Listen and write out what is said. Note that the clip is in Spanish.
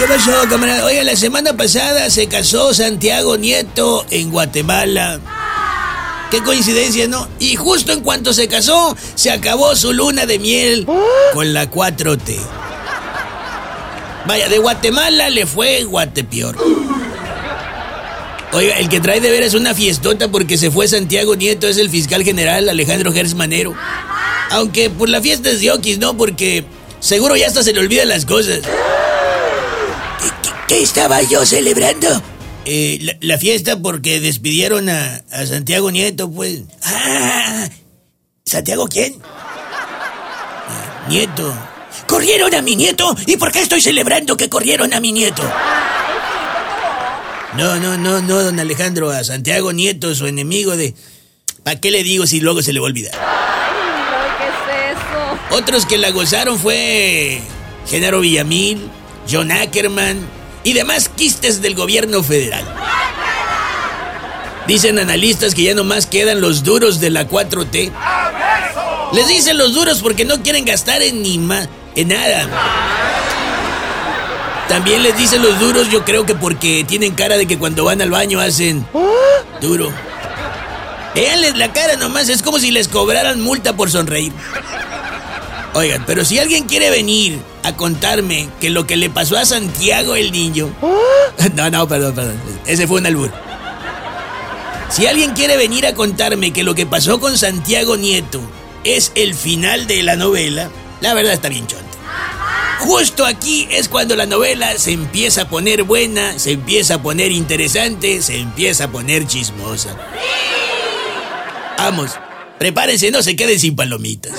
¿Qué pasó, camarada? Oiga, la semana pasada se casó Santiago Nieto en Guatemala. Qué coincidencia, ¿no? Y justo en cuanto se casó, se acabó su luna de miel con la 4T. Vaya, de Guatemala le fue Guatepeor. Oiga, el que trae de veras una fiestota porque se fue Santiago Nieto es el fiscal general Alejandro Gersmanero. Aunque por la fiesta es de ¿no? Porque seguro ya hasta se le olvidan las cosas. ¿Qué, estaba yo celebrando? Eh, la, fiesta porque despidieron a, a, Santiago Nieto, pues. Ah, ¿Santiago quién? Ah, nieto. ¿Corrieron a mi nieto? ¿Y por qué estoy celebrando que corrieron a mi nieto? No, no, no, no, don Alejandro, a Santiago Nieto, su enemigo de... ¿Para qué le digo si luego se le va a olvidar? Ay, ¿qué es eso? Otros que la gozaron fue Genaro Villamil, John Ackerman y demás quistes del gobierno federal. Dicen analistas que ya nomás quedan los duros de la 4T. Les dicen los duros porque no quieren gastar en ni más, en nada. También les dicen los duros, yo creo que porque tienen cara de que cuando van al baño hacen duro. Veanles la cara nomás, es como si les cobraran multa por sonreír. Oigan, pero si alguien quiere venir a contarme que lo que le pasó a Santiago el niño. No, no, perdón, perdón. Ese fue un albur. Si alguien quiere venir a contarme que lo que pasó con Santiago Nieto es el final de la novela, la verdad está bien chonta. Justo aquí es cuando la novela se empieza a poner buena, se empieza a poner interesante, se empieza a poner chismosa. Vamos, prepárense, no se queden sin palomitas.